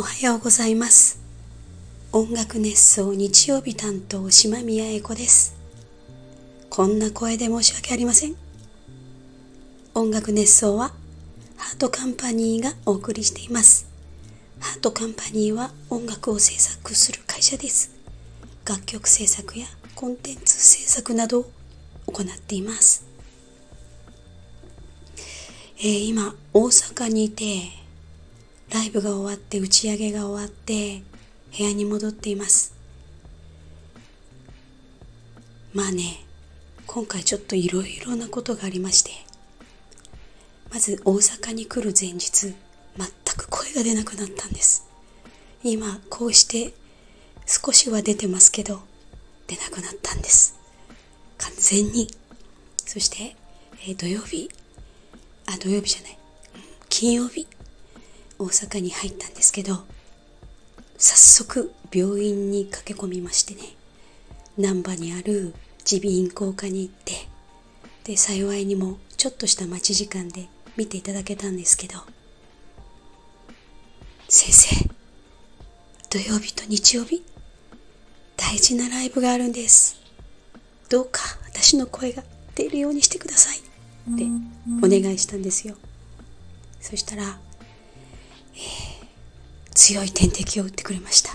おはようございます。音楽熱奏日曜日担当島宮英子です。こんな声で申し訳ありません。音楽熱奏はハートカンパニーがお送りしています。ハートカンパニーは音楽を制作する会社です。楽曲制作やコンテンツ制作などを行っています。えー、今大阪にいてライブが終わって打ち上げが終わって部屋に戻っています。まあね今回ちょっといろいろなことがありましてまず大阪に来る前日全く声が出なくなったんです。今こうして少しは出てますけど出なくなったんです。完全に。そして、えー、土曜日。あ土曜日じゃない。金曜日。大阪に入ったんですけど早速病院に駆け込みましてね。難波にある耳鼻咽喉科に行ってで幸いにもちょっとした待ち時間で見ていただけたんですけど先生土曜日と日曜日大事なライブがあるんです。どうか私の声が出るようにしてくださいってお願いしたんですよ。そしたら強い点滴を打ってくれました。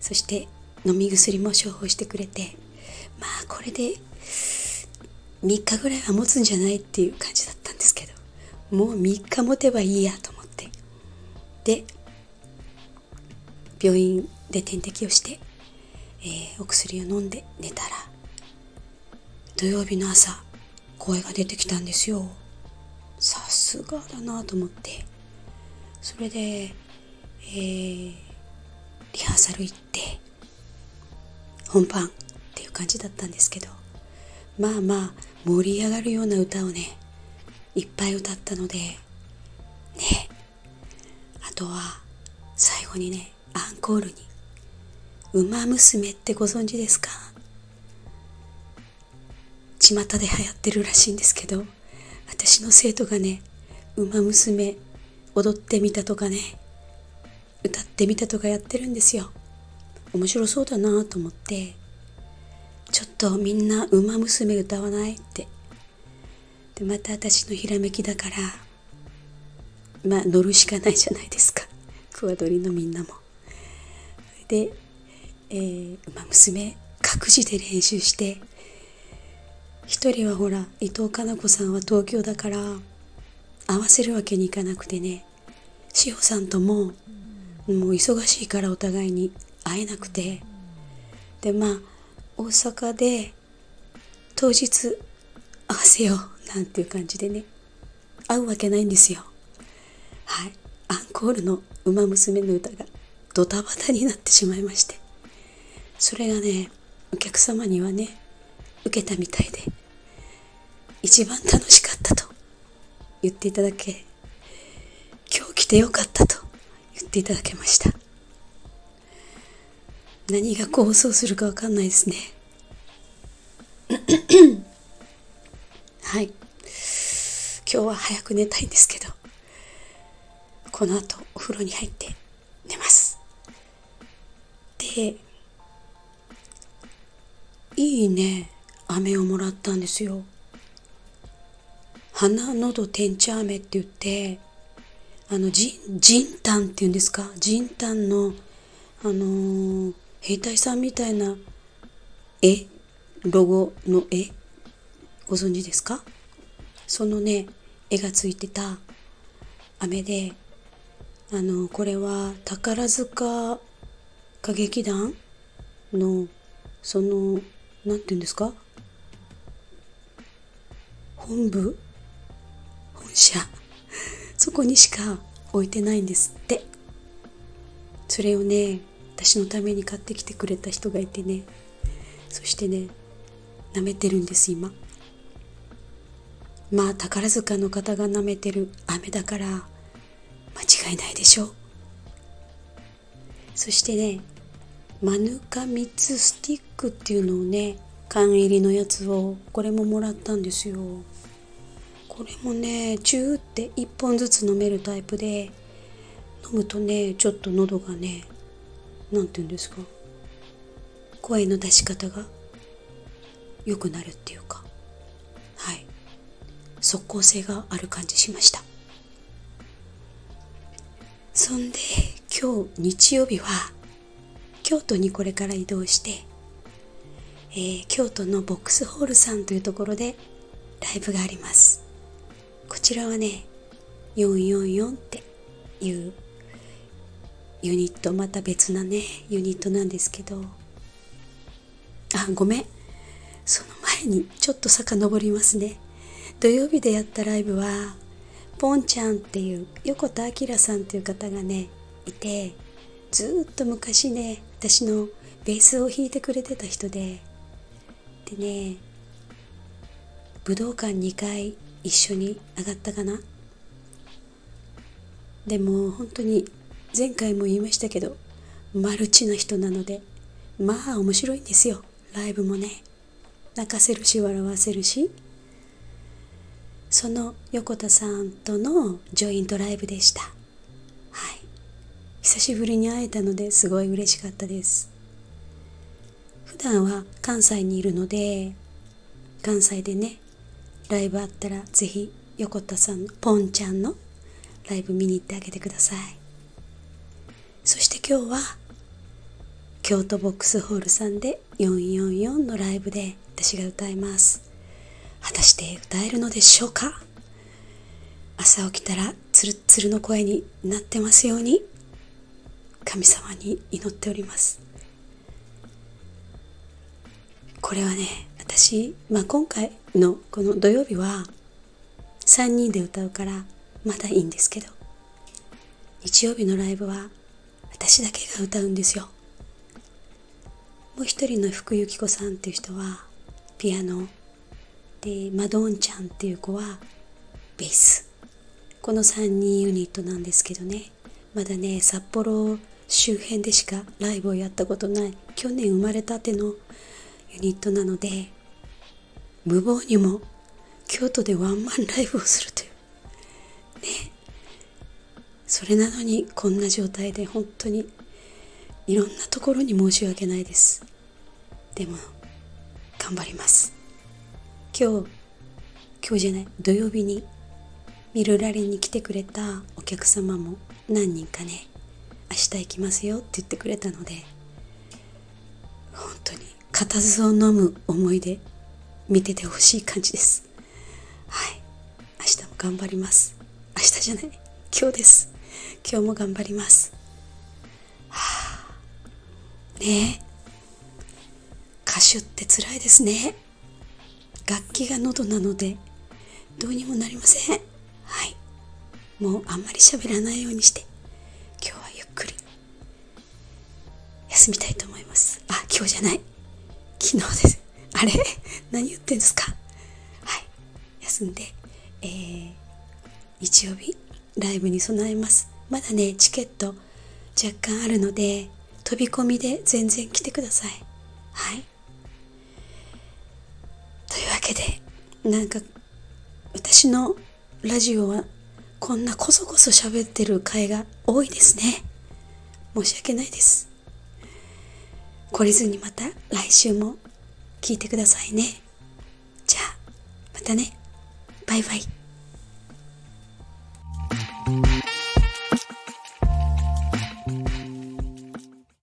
そして飲み薬も処方してくれてまあこれで3日ぐらいは持つんじゃないっていう感じだったんですけどもう3日持てばいいやと思って。で病院で点滴をして、えー、お薬を飲んで寝たら土曜日の朝声が出てきたんですよ。さすがだなと思って。それで、えー、リハーサル行って本番っていう感じだったんですけどまあまあ盛り上がるような歌をねいっぱい歌ったのでねあとは最後にねアンコールに「ウマ娘」ってご存知ですか？巷で流行ってるらしいんですけど私の生徒がね「ウマ娘」踊ってみたとかね。歌ってみたとかやってるんですよ。面白そうだなと思って。ちょっとみんな「ウマ娘歌わない?」って。でまた私のひらめきだから。まあ乗るしかないじゃないですか。クワドリのみんなも。で「えー、ウマ娘」各自で練習して。一人はほら伊藤かな子さんは東京だから。合わせるわけにいかなくてね。志保さんとももう忙しいからお互いに会えなくて。でまあ大阪で当日合わせようなんていう感じでね。会うわけないんですよ。はい。アンコールの「ウマ娘」の歌がドタバタになってしまいまして。それがねお客様にはね受けたみたいで。一番楽しかった言っていただけ今日来てよかったと言っていただけました。何が構想するかわかんないですね。はい。今日は早く寝たいんですけどこの後お風呂に入って寝ます。でいいね。飴をもらったんですよ。鼻のど天茶飴って言ってあのじじんたんっていうんですか？じんたんのあのー、兵隊さんみたいな絵ロゴの絵ご存知ですか？そのね絵がついてた飴であのこれは宝塚歌劇団のその何て言うんですか？本部？社そこにしか置いてないんですって。それをね私のために買ってきてくれた人がいてね。そしてね舐めてるんです今。まあ宝塚の方が舐めてる。飴だから間違いないでしょう。そしてねマヌカミツスティックっていうのをね缶入りのやつをこれももらったんですよ。これもねチューって1本ずつ飲めるタイプで飲むとねちょっと喉がね何て言うんですか声の出し方が良くなるっていうかはい。即効性がある感じしました。そんで今日日曜日は京都にこれから移動して、えー、京都のボックスホールさんというところでライブがあります。こちらはね444っていうユニットまた別なねユニットなんですけど。あごめん。その前にちょっと遡りますね。土曜日でやったライブはポンちゃんっていう横田明さんっていう方がねいてずっと昔ね私のベースを弾いてくれてた人で。でね武道館2回一緒に上がったかな？でも本当に前回も言いましたけどマルチな人なのでまあ面白いんですよ。ライブもね。泣かせるし笑わせるし。その横田さんとのジョイントライブでした。はい。久しぶりに会えたのですごい嬉しかったです。普段は関西にいるので関西でねライブあったらぜひ横田さんのポンちゃんのライブ見に行ってあげてください。そして今日は京都ボックスホールさんで444のライブで私が歌います。果たして歌えるのでしょうか？朝起きたらツルツルの声になってますように。神様に祈っております。これはね私、まあ、今回のこの土曜日は3人で歌うからまだいいんですけど日曜日のライブは私だけが歌うんですよ。もう一人の福由紀子さんっていう人はピアノ。でマドンちゃんっていう子はベース。この3人ユニットなんですけどね。まだね札幌周辺でしかライブをやったことない去年生まれたてのユニットなので無謀にも京都でワンマンライブをするという。ね。それなのにこんな状態で本当にいろんなところに申し訳ないです。でも頑張ります。今日今日じゃない土曜日にミルラリに来てくれたお客様も何人かね明日行きますよって言ってくれたので固唾を飲む思いで見ててほしい感じです。はい。明日も頑張ります。明日じゃない。今日です。今日も頑張ります。はあ。ねえ。歌手って辛いですね。楽器が喉なのでどうにもなりません。はい。もうあんまり喋らないようにして。今日はゆっくり。休みたいと思います。あ今日じゃない。昨日です。あれ？何言ってんですか？はい。休んで。えー、日曜日？ライブに備えます。まだねチケット若干あるので飛び込みで全然来てください。はい。というわけでなんか私のラジオはこんなこそこそ喋ってる回が多いですね。申し訳ないです。懲りずにまた来週も聞いてくださいね。じゃあまたね。バイバイ。